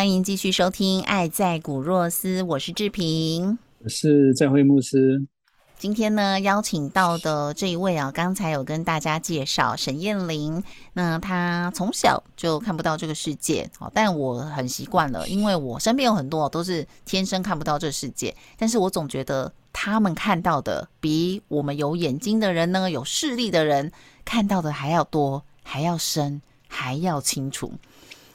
欢迎继续收听《爱在古若斯》，我是志平，我是在会牧师。今天呢，邀请到的这一位啊，刚才有跟大家介绍沈燕玲。那她从小就看不到这个世界，哦，但我很习惯了，因为我身边有很多都是天生看不到这世界，但是我总觉得他们看到的比我们有眼睛的人呢，有视力的人看到的还要多，还要深，还要清楚。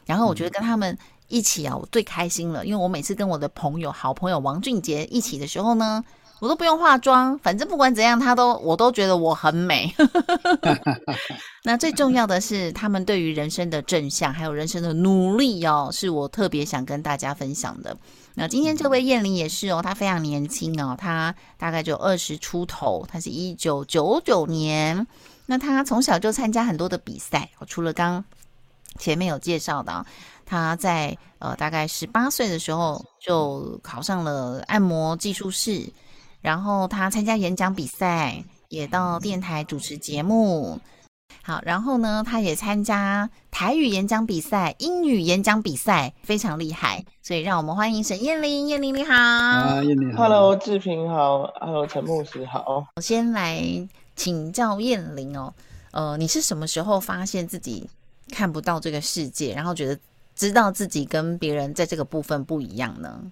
然后我觉得跟他们。一起啊，我最开心了，因为我每次跟我的朋友、好朋友王俊杰一起的时候呢，我都不用化妆，反正不管怎样，他都我都觉得我很美。那最重要的是，他们对于人生的正向，还有人生的努力哦，是我特别想跟大家分享的。那今天这位燕玲也是哦，她非常年轻哦，她大概就二十出头，她是一九九九年，那她从小就参加很多的比赛，除了刚前面有介绍的。他在呃大概十八岁的时候就考上了按摩技术室，然后他参加演讲比赛，也到电台主持节目。好，然后呢，他也参加台语演讲比赛、英语演讲比赛，非常厉害。所以让我们欢迎沈燕玲，燕玲你好。啊，燕玲好。Hello，志平好。Hello，陈牧师好。我先来请教燕玲哦，呃，你是什么时候发现自己看不到这个世界，然后觉得？知道自己跟别人在这个部分不一样呢？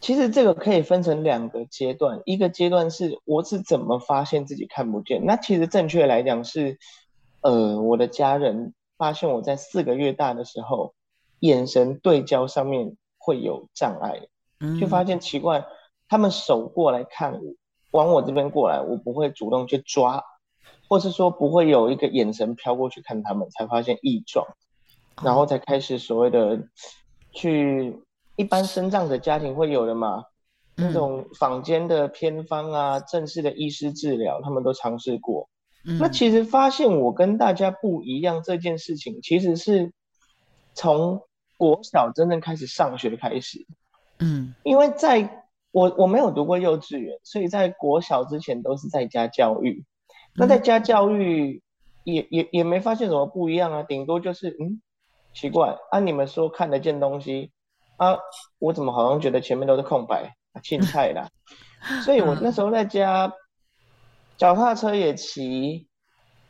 其实这个可以分成两个阶段，一个阶段是我是怎么发现自己看不见。那其实正确来讲是，呃，我的家人发现我在四个月大的时候，眼神对焦上面会有障碍，就发现奇怪，他们手过来看我，往我这边过来，我不会主动去抓，或是说不会有一个眼神飘过去看他们，才发现异状。然后才开始所谓的去一般生障的家庭会有的嘛，那种坊间的偏方啊，正式的医师治疗，他们都尝试过。那其实发现我跟大家不一样这件事情，其实是从国小真正开始上学开始。嗯，因为在我我没有读过幼稚园，所以在国小之前都是在家教育。那在家教育也也也没发现什么不一样啊，顶多就是嗯。奇怪，按你们说看得见东西啊，我怎么好像觉得前面都是空白啊，青菜啦。所以我那时候在家，脚踏车也骑，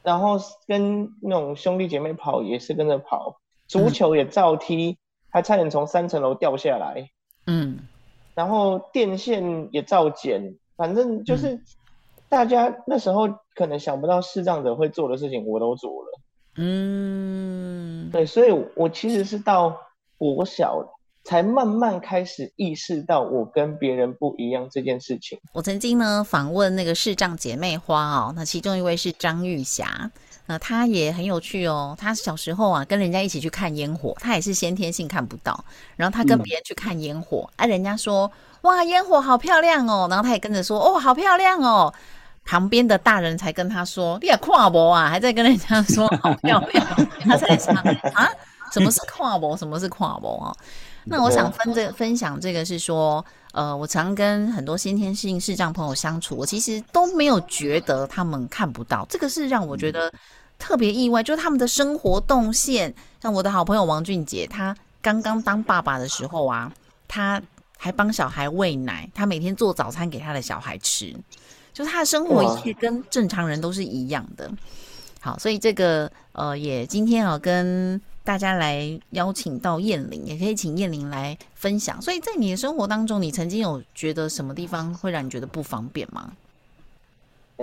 然后跟那种兄弟姐妹跑也是跟着跑，足球也照踢，还差点从三层楼掉下来。嗯，然后电线也照剪，反正就是大家那时候可能想不到视障者会做的事情，我都做了。嗯，对，所以我其实是到国小才慢慢开始意识到我跟别人不一样这件事情。我曾经呢访问那个视障姐妹花哦，那其中一位是张玉霞，那她也很有趣哦。她小时候啊跟人家一起去看烟火，她也是先天性看不到，然后她跟别人去看烟火，哎，人家说哇烟火好漂亮哦，然后她也跟着说哦好漂亮哦。旁边的大人才跟他说：“你也跨博啊！”还在跟人家说好漂亮，他在想啊，什么是跨博？什么是跨博啊？那我想分这分享这个是说，呃，我常跟很多先天性视障朋友相处，我其实都没有觉得他们看不到，这个是让我觉得特别意外，就是他们的生活动线。像我的好朋友王俊杰，他刚刚当爸爸的时候啊，他还帮小孩喂奶，他每天做早餐给他的小孩吃。就是他的生活一切跟正常人都是一样的，好，所以这个呃，也今天啊，跟大家来邀请到燕玲，也可以请燕玲来分享。所以在你的生活当中，你曾经有觉得什么地方会让你觉得不方便吗？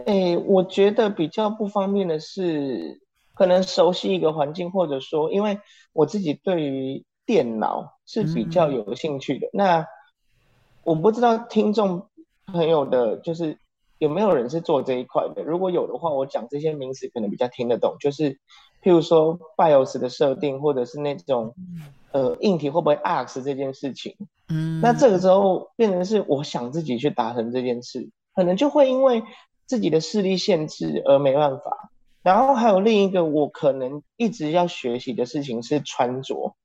哎，我觉得比较不方便的是，可能熟悉一个环境，或者说，因为我自己对于电脑是比较有兴趣的。那我不知道听众朋友的，就是有没有人是做这一块的？如果有的话，我讲这些名词可能比较听得懂。就是譬如说 BIOS 的设定，或者是那种呃硬体会不会 AX 这件事情。嗯，那这个时候变成是我想自己去达成这件事，可能就会因为自己的视力限制而没办法。然后还有另一个我可能一直要学习的事情是穿着，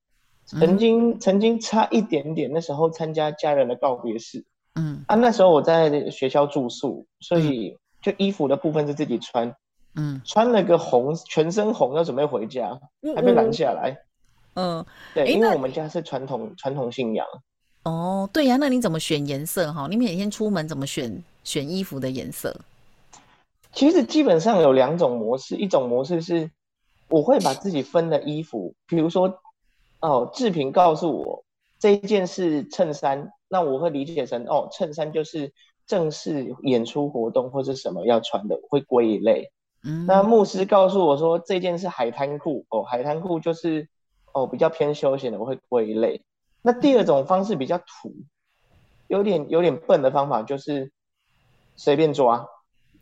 曾经曾经差一点点，那时候参加家人的告别式，嗯。啊，那时候我在学校住宿，所以就衣服的部分是自己穿，嗯，穿了个红全身红要准备回家，还被拦下来，嗯，对，因为我们家是传统传统信仰，哦，对呀，那你怎么选颜色哈？你每天出门怎么选选衣服的颜色？其实基本上有两种模式，一种模式是我会把自己分的衣服，比如说哦，志平告诉我这一件是衬衫，那我会理解成哦，衬衫就是正式演出活动或者什么要穿的，会归一类。嗯，那牧师告诉我说这件是海滩裤，哦，海滩裤就是哦比较偏休闲的，我会归一类。那第二种方式比较土，有点有点笨的方法就是随便抓。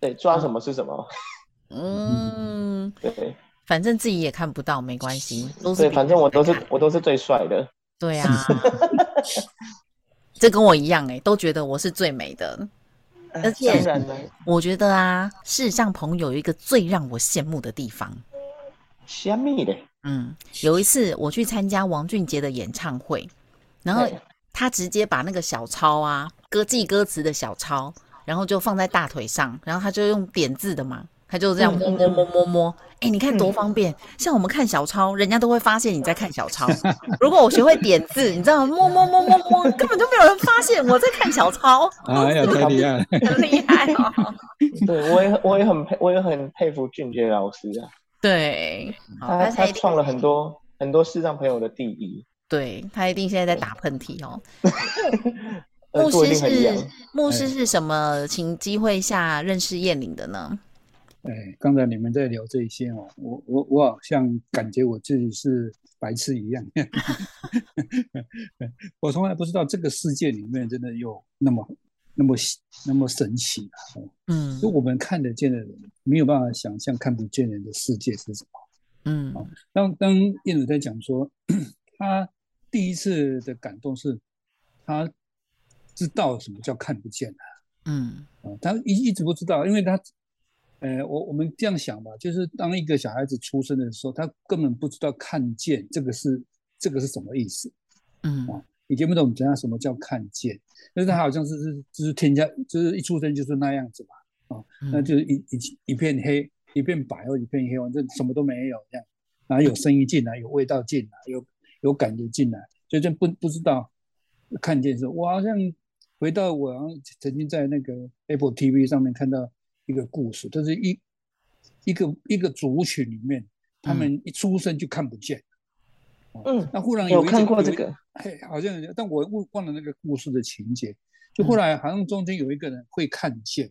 对，抓什么是什么？嗯，对，反正自己也看不到，没关系。对，反正我都是我都是最帅的。对啊，这跟我一样哎，都觉得我是最美的。而且，我觉得啊，世上朋友有一个最让我羡慕的地方。虾米的？嗯，有一次我去参加王俊杰的演唱会，然后他直接把那个小抄啊，歌记歌词的小抄。然后就放在大腿上，然后他就用点字的嘛，他就这样摸摸摸摸摸，哎，你看多方便。像我们看小抄，人家都会发现你在看小抄。如果我学会点字，你知道，摸摸摸摸摸，根本就没有人发现我在看小抄。哎呀，太厉害，很厉害哦。对，我也我也很佩，我也很佩服俊杰老师啊。对，他他创了很多很多视障朋友的第一。对他一定现在在打喷嚏哦。牧师是牧师是什么情机会下认识燕玲的呢？哎，刚才你们在聊这些哦，我我我好像感觉我自己是白痴一样。我从来不知道这个世界里面真的有那么那么那么神奇啊！嗯，就我们看得见的人没有办法想象看不见人的世界是什么。嗯，当当燕玲在讲说，他第一次的感动是他。知道什么叫看不见啊？嗯，啊，他一一直不知道，因为他，呃，我我们这样想吧，就是当一个小孩子出生的时候，他根本不知道看见这个是这个是什么意思，嗯，啊，你听不懂怎样什么叫看见？但是他好像是是就是添加，就是一出生就是那样子嘛，啊，那就是一一一片黑，一片白或一片黑，反正什么都没有这样，然后有声音进来，有味道进来，有有感觉进来，所以就不不知道看见是，我好像。回到我曾经在那个 Apple TV 上面看到一个故事，就是一一个一个族群里面，他们一出生就看不见。嗯，那忽然有看过这个，嘿，好像，但我忘忘了那个故事的情节。就后来好像中间有一个人会看见，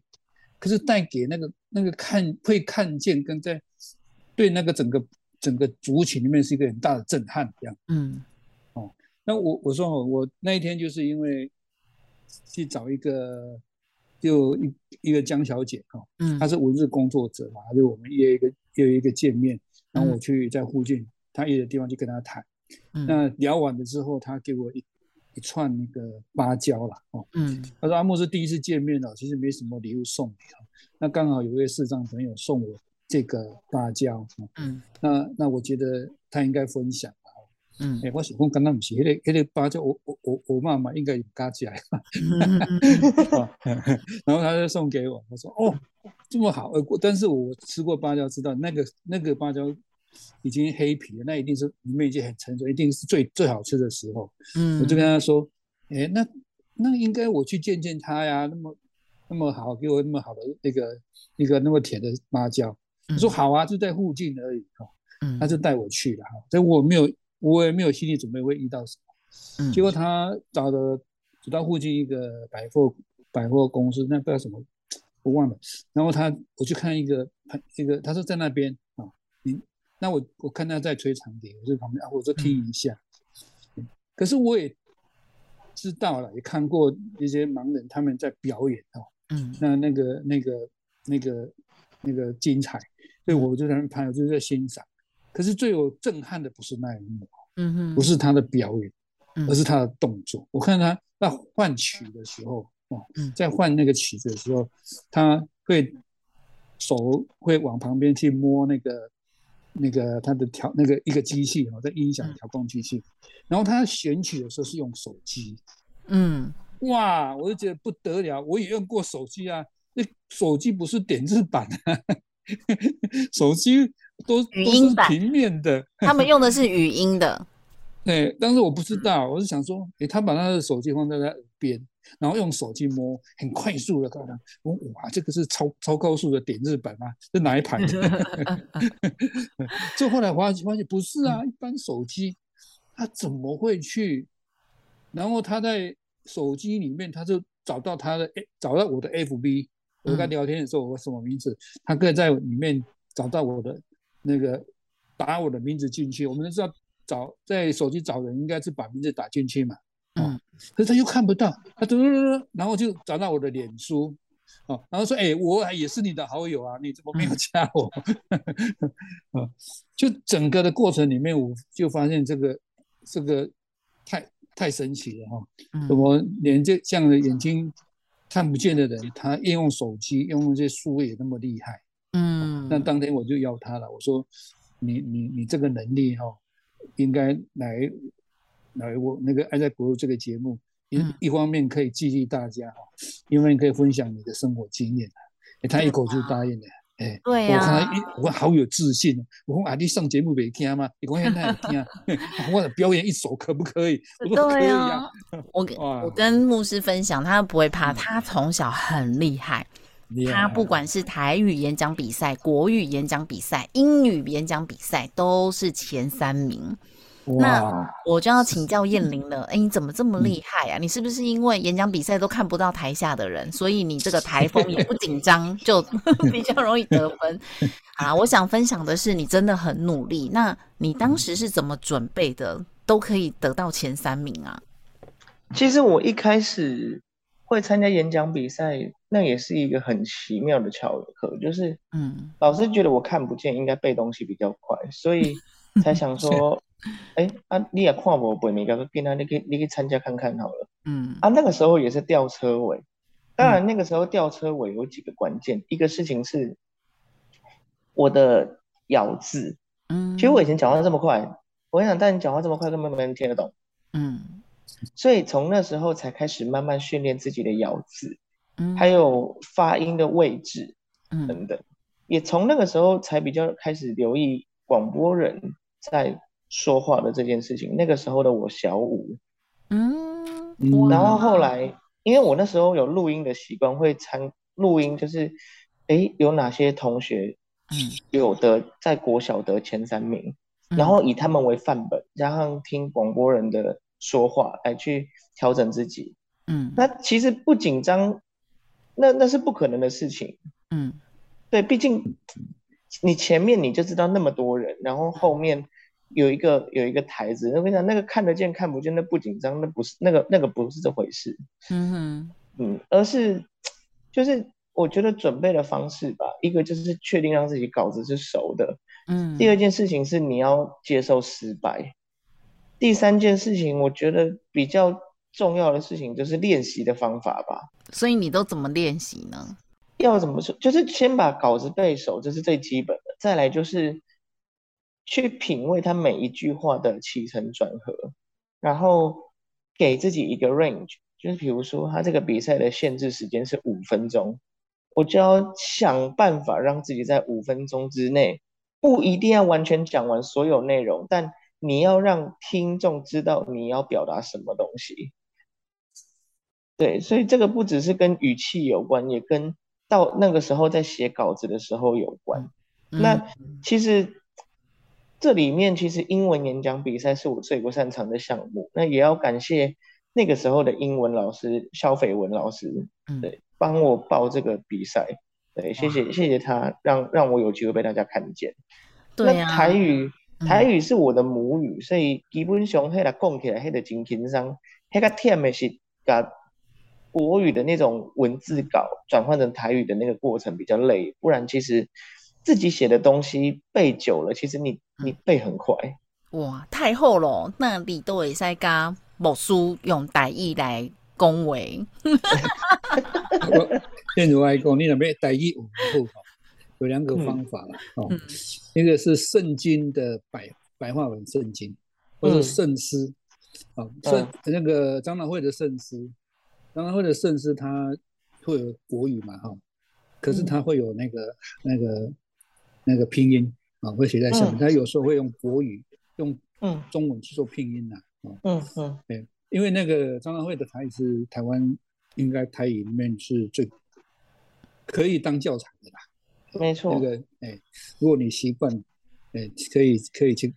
可是带给那个那个看会看见，跟在对那个整个整个族群里面是一个很大的震撼一样。嗯，哦，那我我说我那一天就是因为。去找一个，就一一个江小姐哈，嗯，她是文字工作者嘛，就我们约一个约一个见面，然后我去在附近她约的地方去跟她谈，那聊完了之后，她给我一一串那个芭蕉了哦，嗯，她说阿莫是第一次见面了，其实没什么礼物送你啊，那刚好有位视障朋友送我这个芭蕉，嗯，那那我觉得他应该分享。嗯，哎，我想讲，刚刚不是，那个那个芭蕉，我我我我妈妈应该有加起来，然后他就送给我，他说哦，这么好，呃，但是我吃过芭蕉，知道那个那个芭蕉已经黑皮了，那一定是里面已经很成熟，一定是最最好吃的时候。嗯，我就跟他说，哎，那那应该我去见见他呀，那么那么好，给我那么好的那个一个那么甜的芭蕉，我说好啊，就在附近而已哈，他就带我去了哈，但我没有。我也没有心理准备会遇到什么，结果他找的走到附近一个百货百货公司，那不知道什么，我忘了。然后他我去看一个，一个他说在那边啊，你那我我看他在吹长笛，我在旁边啊，我就听一下。可是我也知道了，也看过一些盲人他们在表演哦，嗯，那那个那个那个那个精彩，所以我就在那拍，我就在欣赏。可是最有震撼的不是那一幕，嗯哼，不是他的表演，而是他的动作。我看他在换曲的时候，哦，在换那个曲子的时候，他会手会往旁边去摸那个。那个他的调那个一个机器哈，在音响调控机器，然后他选曲的时候是用手机，嗯，哇，我就觉得不得了，我也用过手机啊，那手机不是点字版啊，手机都语音版平面的，他们用的是语音的，对，但是我不知道，我是想说，诶，他把他的手机放在他耳边。然后用手机摸，很快速的，看，我哇，这个是超超高速的点日版吗？是哪一盘？就后来发现发现不是啊，一般手机，他怎么会去？然后他在手机里面，他就找到他的，找到我的 FB，我跟他聊天的时候，我什么名字？他可以在里面找到我的那个，打我的名字进去。我们都知道找在手机找人，应该是把名字打进去嘛。嗯，可是他又看不到，他嘟嘟嘟，然后就找到我的脸书，哦，然后说，哎，我也是你的好友啊，你怎么没有加我？啊，就整个的过程里面，我就发现这个这个太太神奇了哈，怎么连这这样的眼睛看不见的人，他应用手机，用这些书也那么厉害？嗯，那当天我就邀他了，我说，你你你这个能力哈，应该来。来，我那个爱在国路这个节目，一一方面可以激励大家哈，一方面可以分享你的生活经验哎，他一口就答应了，哎，对呀，我看他一，我好有自信我说啊，你上节目没听吗？你讲现在听，我的表演一首可不可以？我说可以啊。我跟我跟牧师分享，他不会怕，他从小很厉害，他不管是台语演讲比赛、国语演讲比赛、英语演讲比赛，都是前三名。那我就要请教燕玲了。哎，你怎么这么厉害啊？你是不是因为演讲比赛都看不到台下的人，所以你这个台风也不紧张，就比较容易得分？啊，我想分享的是，你真的很努力。那你当时是怎么准备的，都可以得到前三名啊？其实我一开始会参加演讲比赛，那也是一个很奇妙的巧合，就是嗯，老师觉得我看不见，应该背东西比较快，所以 才想说。哎啊，你也看我背面，个跟他你可以你可以参加看看好了。嗯啊，那个时候也是吊车尾，当然那个时候吊车尾有几个关键，一个事情是我的咬字。嗯，其实我以前讲话这么快，我想，但你讲话这么快，根本没人听得懂。嗯，所以从那时候才开始慢慢训练自己的咬字，嗯，还有发音的位置，嗯等等，也从那个时候才比较开始留意广播人在。说话的这件事情，那个时候的我小五，嗯，然后后来，因为我那时候有录音的习惯，会参录音，就是，哎，有哪些同学，嗯，有的在国小得前三名，然后以他们为范本，加上听广播人的说话来去调整自己，嗯，那其实不紧张，那那是不可能的事情，嗯，对，毕竟你前面你就知道那么多人，然后后面。有一个有一个台子，我跟你讲，那个看得见看不见，那不紧张，那不是那个那个不是这回事，嗯哼，嗯，而是就是我觉得准备的方式吧，一个就是确定让自己稿子是熟的，嗯，第二件事情是你要接受失败，第三件事情我觉得比较重要的事情就是练习的方法吧。所以你都怎么练习呢？要怎么说？就是先把稿子背熟，这是最基本的，再来就是。去品味他每一句话的起承转合，然后给自己一个 range，就是比如说他这个比赛的限制时间是五分钟，我就要想办法让自己在五分钟之内，不一定要完全讲完所有内容，但你要让听众知道你要表达什么东西。对，所以这个不只是跟语气有关，也跟到那个时候在写稿子的时候有关。那其实。这里面其实英文演讲比赛是我最不擅长的项目，那也要感谢那个时候的英文老师肖斐文老师，对，帮我报这个比赛，对，谢谢谢谢他，让让我有机会被大家看见。对啊，台语台语是我的母语，所以基本上迄个讲起来，迄个真轻松。迄个忝的是把国语的那种文字稿转换成台语的那个过程比较累，不然其实自己写的东西背久了，其实你你背很快。哇，太好了，那你都会使加木书用台语来恭维。正如来讲，你那边台语有好有两个方法了哦，一个是圣经的白白话文圣经，或者圣诗，啊圣那个长老会的圣诗，长老会的圣诗它会有国语嘛哈，可是它会有那个那个那个拼音啊，会写在上面，它有时候会用国语用中文去做拼音呐，嗯嗯，对，因为那个长老会的台语是台湾应该台语里面是最可以当教材的啦。没错，那个哎，如果你习惯，哎，可以可以去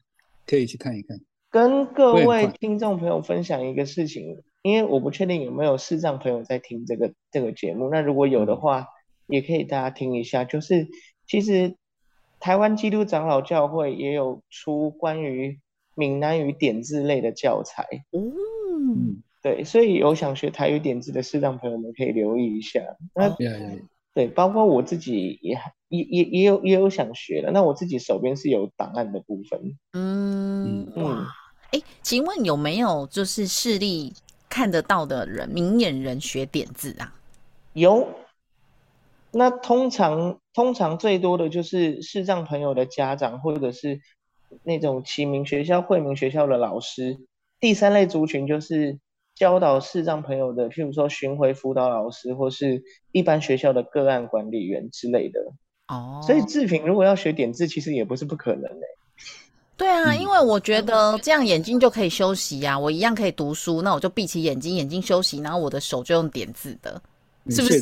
可以去看一看。跟各位听众朋友分享一个事情，因为我不确定有没有视障朋友在听这个这个节目，那如果有的话，也可以大家听一下。就是其实台湾基督长老教会也有出关于闽南语点字类的教材。嗯，对，所以有想学台语点字的视障朋友们可以留意一下。那对，包括我自己也也也也有也有想学的，那我自己手边是有档案的部分。嗯嗯，哎，请问有没有就是视力看得到的人，明眼人学点字啊？有。那通常通常最多的就是视障朋友的家长，或者是那种启明学校、惠明学校的老师。第三类族群就是。教导视障朋友的，譬如说巡回辅导老师，或是一般学校的个案管理员之类的。哦，所以志平如果要学点字，其实也不是不可能诶。对啊，因为我觉得这样眼睛就可以休息呀，我一样可以读书，那我就闭起眼睛，眼睛休息，然后我的手就用点字的，是不是？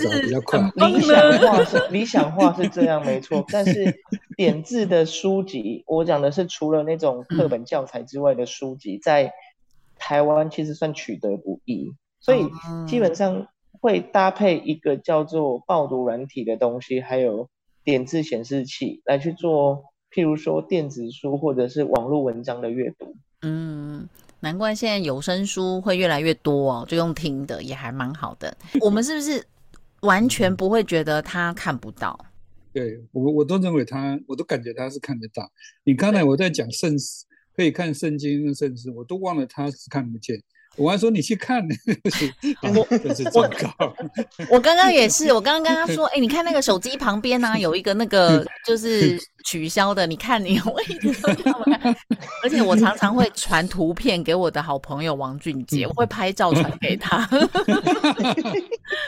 理想化是理想化是这样没错，但是点字的书籍，我讲的是除了那种课本教材之外的书籍，在。台湾其实算取得不易，所以基本上会搭配一个叫做爆读软体的东西，还有点字显示器来去做，譬如说电子书或者是网络文章的阅读。嗯，难怪现在有声书会越来越多哦，就用听的也还蛮好的。我们是不是完全不会觉得他看不到？对我，我都认为他，我都感觉他是看得到。你刚才我在讲圣诗。可以看圣经跟圣诗，我都忘了他是看不见。我还说你去看，我我我刚刚也是，我刚刚跟他说，哎，你看那个手机旁边呢，有一个那个 就是取消的，你看你我一直都看不看。而且我常常会传图片给我的好朋友王俊杰，我会拍照传给他。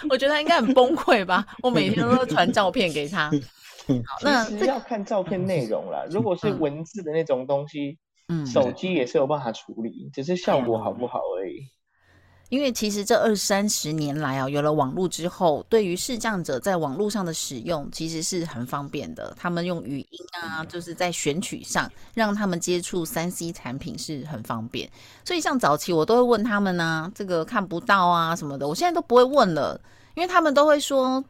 我觉得他应该很崩溃吧？我每天都传照片给他。好，那这要看照片内容了。如果是文字的那种东西。嗯，手机也是有办法处理，只是效果好不好而已。因为其实这二三十年来啊，有了网络之后，对于视障者在网络上的使用其实是很方便的。他们用语音啊，就是在选取上让他们接触三 C 产品是很方便。所以像早期我都会问他们呢，这个看不到啊什么的，我现在都不会问了，因为他们都会说，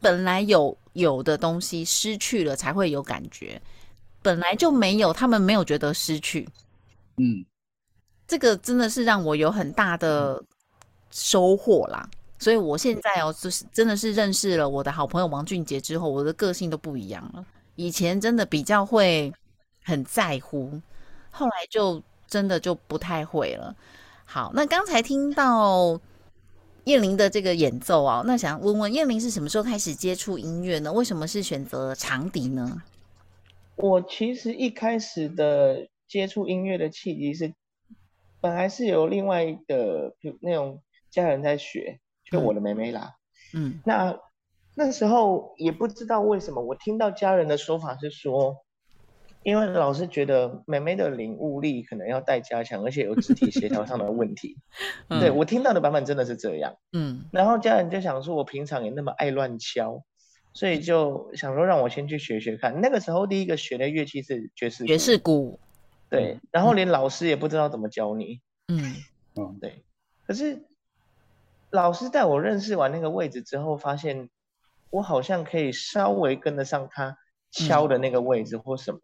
本来有有的东西失去了才会有感觉。本来就没有，他们没有觉得失去，嗯，这个真的是让我有很大的收获啦。所以我现在哦，就是真的是认识了我的好朋友王俊杰之后，我的个性都不一样了。以前真的比较会很在乎，后来就真的就不太会了。好，那刚才听到燕玲的这个演奏啊，那想问问燕玲是什么时候开始接触音乐呢？为什么是选择长笛呢？我其实一开始的接触音乐的契机是，本来是有另外的那种家人在学，就我的妹妹啦。嗯，那那时候也不知道为什么，我听到家人的说法是说，因为老师觉得妹妹的领悟力可能要带加强，而且有肢体协调上的问题。对我听到的版本真的是这样。嗯，然后家人就想说，我平常也那么爱乱敲。所以就想说让我先去学学看。那个时候第一个学的乐器是爵士爵士鼓，对。然后连老师也不知道怎么教你。嗯嗯，对。可是老师带我认识完那个位置之后，发现我好像可以稍微跟得上他敲的那个位置或什么。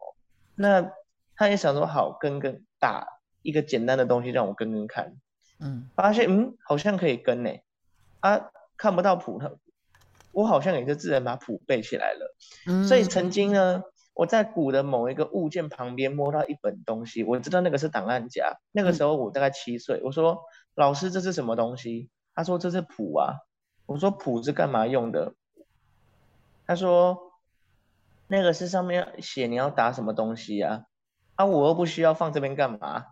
那他也想说好跟跟打一个简单的东西让我跟跟看，嗯，发现嗯好像可以跟呢，啊看不到谱，我好像也就自然把谱背起来了。嗯，所以曾经呢，我在鼓的某一个物件旁边摸到一本东西，我知道那个是档案夹。那个时候我大概七岁，我说老师这是什么东西？他说这是谱啊。我说谱是干嘛用的？他说那个是上面写你要打什么东西呀？啊，我又不需要放这边干嘛？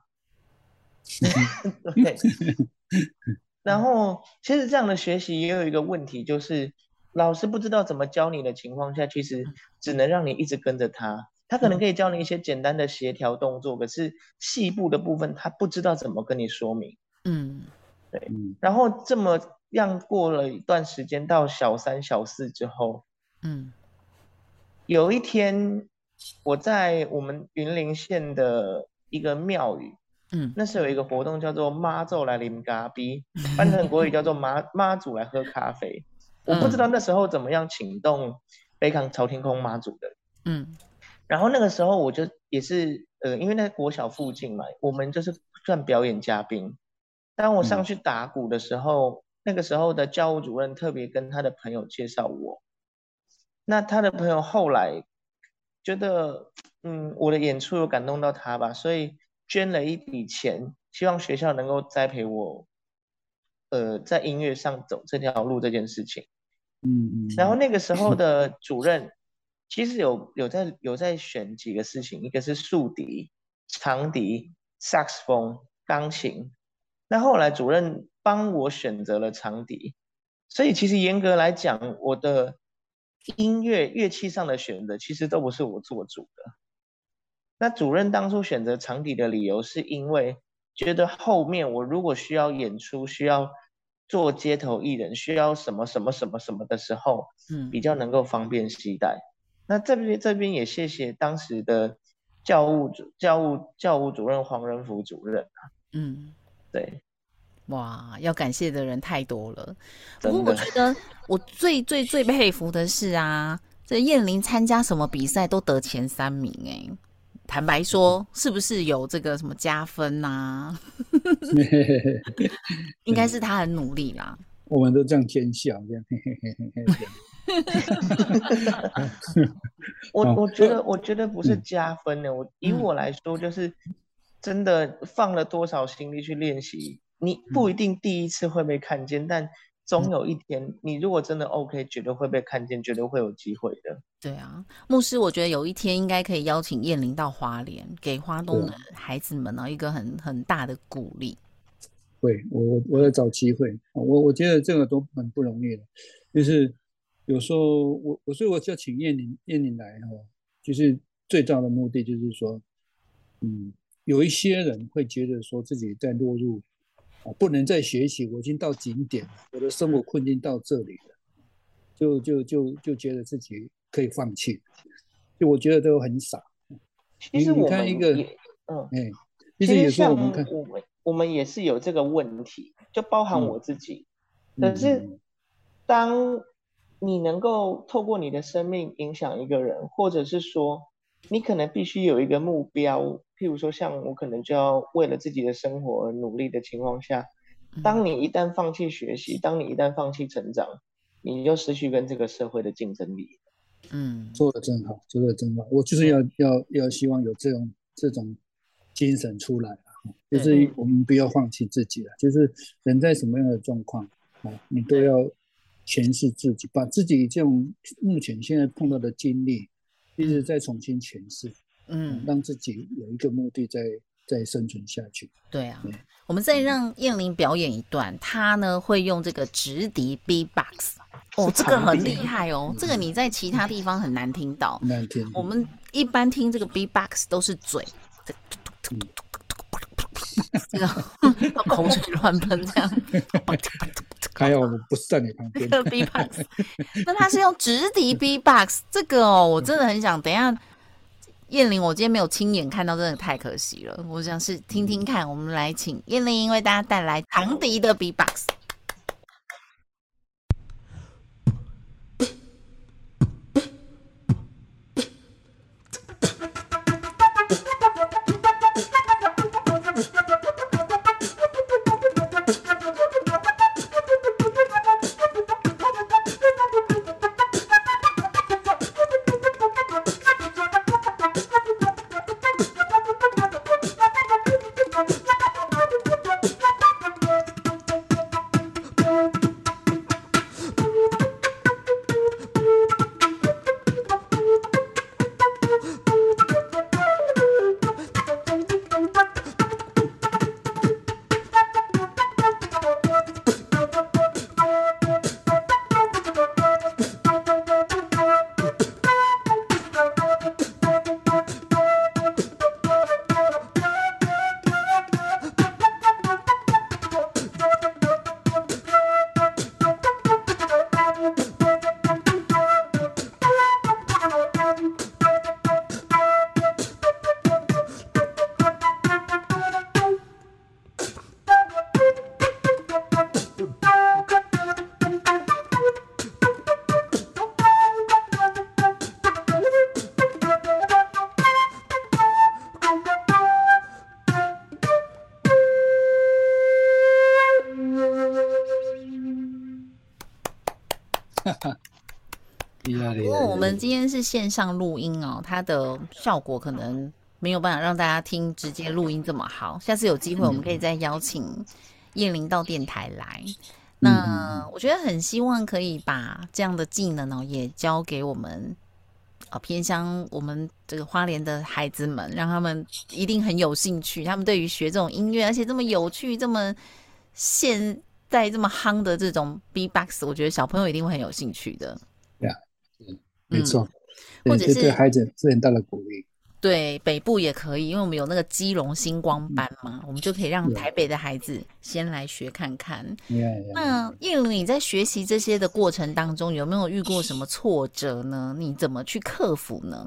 对。然后，其实这样的学习也有一个问题，就是老师不知道怎么教你的情况下，其实只能让你一直跟着他。他可能可以教你一些简单的协调动作，可是细部的部分他不知道怎么跟你说明。嗯，对。然后这么样过了一段时间，到小三、小四之后，嗯，有一天我在我们云林县的一个庙宇。嗯，那是有一个活动叫做妈祖来啉咖啡，翻成国语叫做妈妈祖来喝咖啡。我不知道那时候怎么样请动北港朝天空妈祖的。嗯，然后那个时候我就也是呃，因为在国小附近嘛，我们就是算表演嘉宾。当我上去打鼓的时候，那个时候的教务主任特别跟他的朋友介绍我。那他的朋友后来觉得，嗯，我的演出有感动到他吧，所以。捐了一笔钱，希望学校能够栽培我，呃，在音乐上走这条路这件事情。嗯嗯。然后那个时候的主任，其实有有在有在选几个事情，一个是竖笛、长笛、萨克斯风、钢琴。那后来主任帮我选择了长笛，所以其实严格来讲，我的音乐乐器上的选择其实都不是我做主的。那主任当初选择长笛的理由，是因为觉得后面我如果需要演出、需要做街头艺人、需要什么什么什么什么的时候，嗯，比较能够方便携带。那这边这边也谢谢当时的教务主教务教务主任黄仁福主任啊，嗯，对，哇，要感谢的人太多了。不过我觉得 我最最最佩服的是啊，这燕玲参加什么比赛都得前三名哎。坦白说，是不是有这个什么加分呐？应该是他很努力啦。我们都这样奸笑，这样。我我觉得，我觉得不是加分的。我以我来说，就是真的放了多少心力去练习，你不一定第一次会被看见，但。总有一天，你如果真的 OK，绝对会被看见，绝对会有机会的。对啊，牧师，我觉得有一天应该可以邀请燕玲到花莲，给花东的孩子们呢一个很很大的鼓励。会，我我我要找机会。我我觉得这个都很不容易的，就是有时候我我所以我就请燕玲燕玲来哈，就是最重要的目的就是说，嗯，有一些人会觉得说自己在落入。啊，不能再学习，我已经到景点了，我的生活困境到这里了，就就就就觉得自己可以放弃，就我觉得都很傻。其实我们嗯，哎，其实有时候我们看，我们我们也是有这个问题，就包含我自己。可是，当你能够透过你的生命影响一个人，或者是说，你可能必须有一个目标。譬如说，像我可能就要为了自己的生活而努力的情况下，当你一旦放弃学习，当你一旦放弃成长，你就失去跟这个社会的竞争力。嗯，做的真好，做的真好。我就是要要要希望有这种这种精神出来啊，就是我们不要放弃自己了。就是人在什么样的状况啊，你都要诠释自己，把自己这种目前现在碰到的经历，一直在重新诠释。嗯，让自己有一个目的，在在生存下去。对啊，我们再让燕玲表演一段，她呢会用这个直笛 B box，哦，这个很厉害哦，这个你在其他地方很难听到。难听。我们一般听这个 B box 都是嘴，这个 口水乱喷这样。还有 不是在你旁边。B box，那他是用直笛 B box，这个哦，我真的很想等一下。燕玲，我今天没有亲眼看到，真的太可惜了。我想是听听看，我们来请燕玲为大家带来长笛的 B-box。不今天是线上录音哦，它的效果可能没有办法让大家听直接录音这么好。下次有机会，我们可以再邀请叶玲到电台来。那我觉得很希望可以把这样的技能哦，也教给我们啊偏乡我们这个花莲的孩子们，让他们一定很有兴趣。他们对于学这种音乐，而且这么有趣、这么现在这么夯的这种 B-box，我觉得小朋友一定会很有兴趣的。对啊，没错，或者是对孩子是很大的鼓励。对北部也可以，因为我们有那个基隆星光班嘛，我们就可以让台北的孩子先来学看看。那叶如，你在学习这些的过程当中，有没有遇过什么挫折呢？你怎么去克服呢？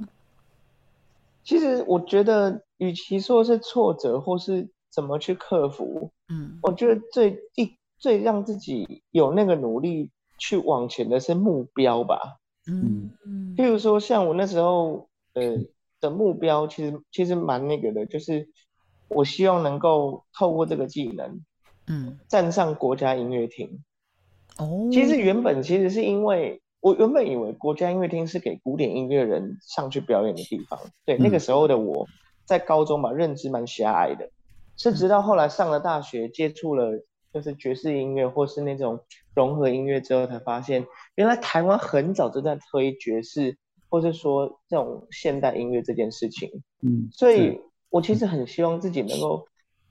其实我觉得，与其说是挫折，或是怎么去克服，嗯，我觉得最一最让自己有那个努力去往前的是目标吧。嗯嗯，譬如说，像我那时候，呃。的目标其实其实蛮那个的，就是我希望能够透过这个技能，嗯，站上国家音乐厅。哦，其实原本其实是因为我原本以为国家音乐厅是给古典音乐人上去表演的地方。对，那个时候的我在高中嘛，认知蛮狭隘的，是直到后来上了大学，接触了就是爵士音乐或是那种融合音乐之后，才发现原来台湾很早就在推爵士。或是说这种现代音乐这件事情，嗯，所以我其实很希望自己能够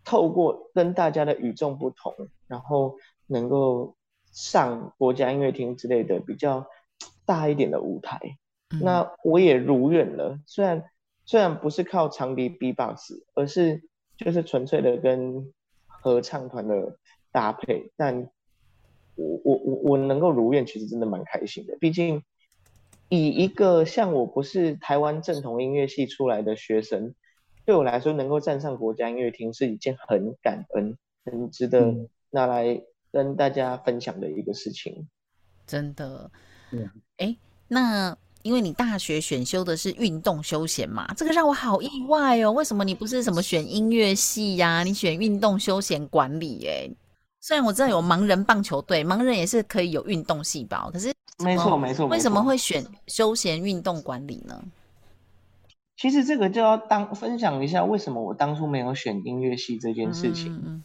透过跟大家的与众不同，然后能够上国家音乐厅之类的比较大一点的舞台。那我也如愿了，虽然虽然不是靠长笛 B-box，而是就是纯粹的跟合唱团的搭配，但我我我我能够如愿，其实真的蛮开心的，毕竟。以一个像我不是台湾正统音乐系出来的学生，对我来说能够站上国家音乐厅是一件很感恩、很值得拿来跟大家分享的一个事情。真的，嗯，哎，那因为你大学选修的是运动休闲嘛，这个让我好意外哦。为什么你不是什么选音乐系呀？你选运动休闲管理？哎，虽然我知道有盲人棒球队，盲人也是可以有运动细胞，可是。没错，没错。为什么会选休闲运动管理呢？其实这个就要当分享一下，为什么我当初没有选音乐系这件事情。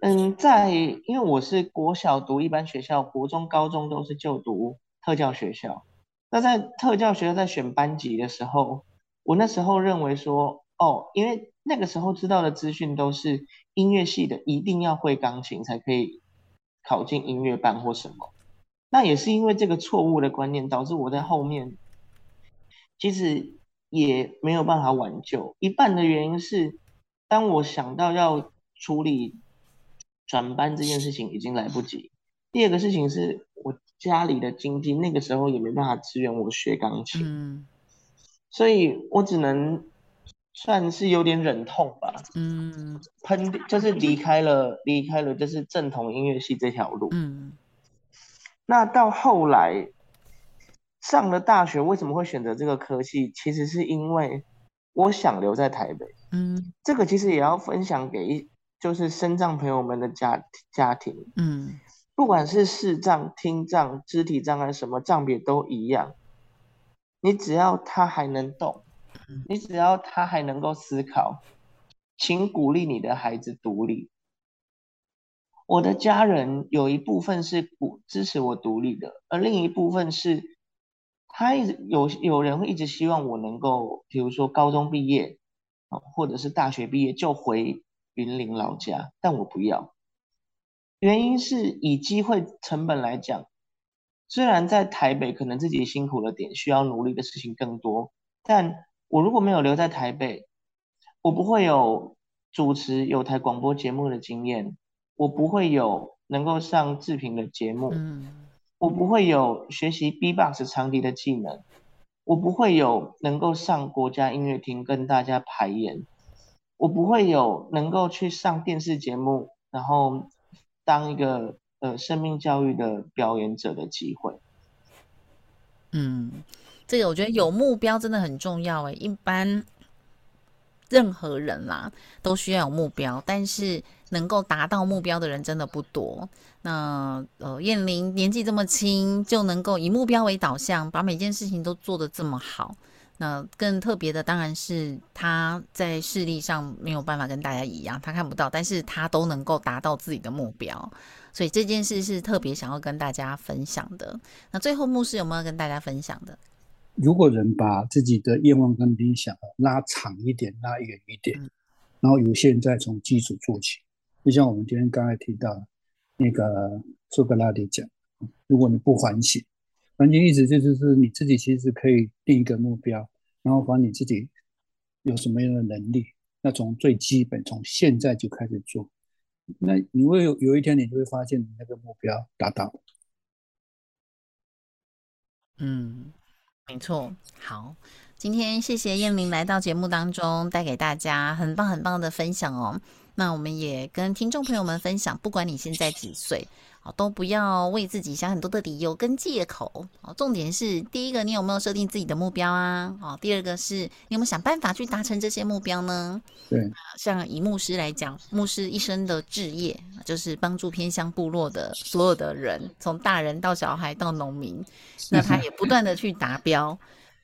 嗯，在因为我是国小读一般学校，国中、高中都是就读特教学校。那在特教学校在选班级的时候，我那时候认为说，哦，因为那个时候知道的资讯都是音乐系的一定要会钢琴才可以考进音乐班或什么。那也是因为这个错误的观念，导致我在后面其实也没有办法挽救。一半的原因是，当我想到要处理转班这件事情，已经来不及。第二个事情是我家里的经济那个时候也没办法支援我学钢琴，所以我只能算是有点忍痛吧。嗯，喷就是离开了，离开了就是正统音乐系这条路。嗯。那到后来上了大学，为什么会选择这个科系？其实是因为我想留在台北。嗯，这个其实也要分享给就是身障朋友们的家家庭。嗯，不管是视障、听障、肢体障碍，什么障别都一样。你只要他还能动，你只要他还能够思考，请鼓励你的孩子独立。我的家人有一部分是鼓支持我独立的，而另一部分是，他一直有有人会一直希望我能够，比如说高中毕业，或者是大学毕业就回云林老家，但我不要。原因是以机会成本来讲，虽然在台北可能自己辛苦了点，需要努力的事情更多，但我如果没有留在台北，我不会有主持有台广播节目的经验。我不会有能够上制评的节目，我不会有学习 B-box 长笛的技能，我不会有能够上国家音乐厅跟大家排演，我不会有能够去上电视节目，然后当一个呃生命教育的表演者的机会。嗯，这个我觉得有目标真的很重要诶，一般任何人啦都需要有目标，但是。能够达到目标的人真的不多。那呃，燕玲年纪这么轻，就能够以目标为导向，把每件事情都做得这么好。那更特别的当然是他在视力上没有办法跟大家一样，他看不到，但是他都能够达到自己的目标。所以这件事是特别想要跟大家分享的。那最后牧师有没有跟大家分享的？如果人把自己的愿望跟理想拉长一点、拉远一点，然后有些人再从基础做起，就像我们今天刚才提到那个苏格拉底讲，如果你不反省，反省意思就是是你自己其实可以定一个目标，然后把你自己有什么样的能力，那从最基本从现在就开始做，那你会有有一天你就会发现你那个目标达到。嗯。没错，好，今天谢谢燕玲来到节目当中，带给大家很棒很棒的分享哦。那我们也跟听众朋友们分享，不管你现在几岁。都不要为自己想很多的理由跟借口哦。重点是，第一个，你有没有设定自己的目标啊？哦，第二个是你有没有想办法去达成这些目标呢？对，像以牧师来讲，牧师一生的志业就是帮助偏乡部落的所有的人，从大人到小孩到农民，那他也不断的去达标。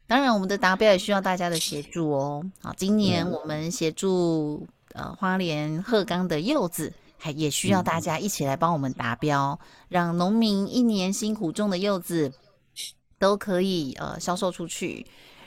当然，我们的达标也需要大家的协助哦。好，今年我们协助呃花莲鹤冈的柚子。还也需要大家一起来帮我们达标，让农民一年辛苦种的柚子都可以呃销售出去，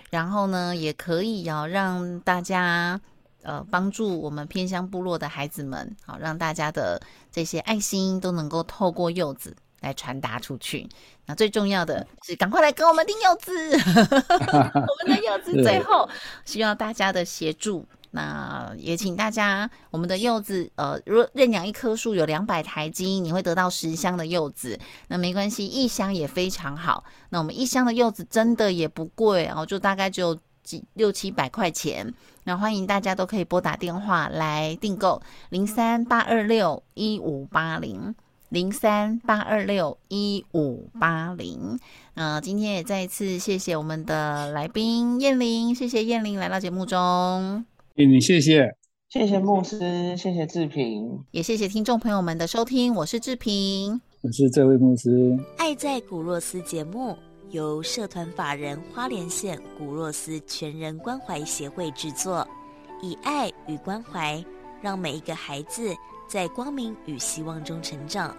然后呢，也可以要让大家呃帮助我们偏乡部落的孩子们，好让大家的这些爱心都能够透过柚子来传达出去。那最重要的是，赶快来跟我们订柚子，我们的柚子最后需要大家的协助。那也请大家，我们的柚子，呃，如果认养一棵树有两百台斤，你会得到十箱的柚子。那没关系，一箱也非常好。那我们一箱的柚子真的也不贵哦，就大概只有几六七百块钱。那欢迎大家都可以拨打电话来订购零三八二六一五八零零三八二六一五八零。那今天也再一次谢谢我们的来宾燕玲，谢谢燕玲来到节目中。你谢谢，谢谢牧师，谢谢志平，也谢谢听众朋友们的收听。我是志平，我是这位牧师。爱在古若斯节目由社团法人花莲县古若斯全人关怀协会制作，以爱与关怀，让每一个孩子在光明与希望中成长。